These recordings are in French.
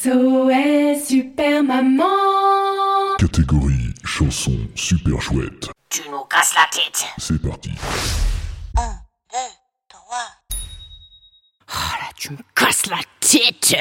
SOS Super Maman Catégorie chanson super chouette. Tu nous casses la tête. C'est parti. Tu me casses la tête.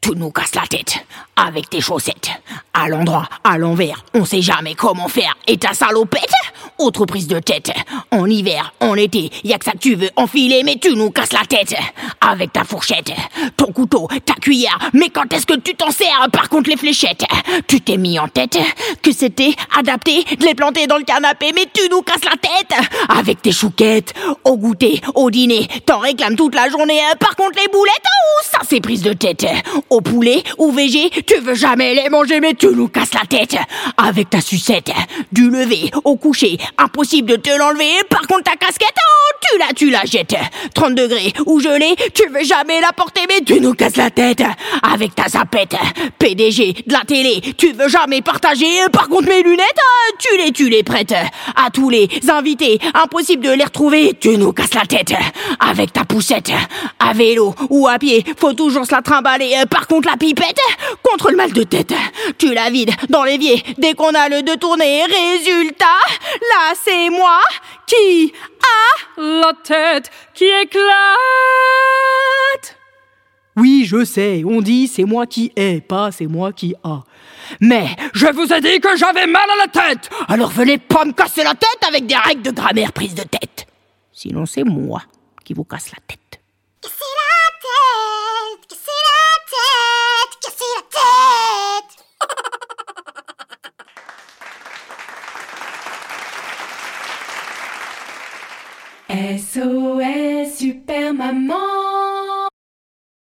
Tu nous casses la tête avec tes chaussettes. À l'endroit, à l'envers, on sait jamais comment faire. Et ta salopette Autre prise de tête. En hiver, en été, y a que ça que tu veux enfiler, mais tu nous casses la tête. Avec ta fourchette, ton couteau, ta cuillère. Mais quand est-ce que tu t'en sers Par contre, les fléchettes? Tu t'es mis en tête que c'était adapté de les planter dans le canapé, mais tu nous casses la tête. Avec tes chouquettes, au goûter, au dîner, t'en réclames toute la journée. Par contre, les boulettes, oh, ça c'est prise de tête. Au poulet ou végé, tu veux jamais les manger, mais tu nous casses la tête. Avec ta sucette, du lever au coucher, impossible de te l'enlever. Par contre, ta casquette, oh, tu la, tu la jettes. 30 degrés ou gelé, tu veux jamais la porter, mais tu nous casses la tête. Avec ta zapette, PDG de la télé, tu veux jamais partager. Par contre, mes lunettes, tu les, tu les prêtes. À tous les invités, impossible de les retrouver, tu nous casses la tête. Avec ta poussette, à vélo ou à pied, faut toujours se la trimballer. Par contre, la pipette, contre le mal de tête, tu la vides dans l'évier dès qu'on a le de tourner. Résultat, là c'est moi qui a La tête qui éclate Oui, je sais, on dit c'est moi qui ai, pas c'est moi qui a. Mais je vous ai dit que j'avais mal à la tête Alors venez pas me casser la tête avec des règles de grammaire prise de tête. Sinon c'est moi qui vous casse la tête. SOS Super Maman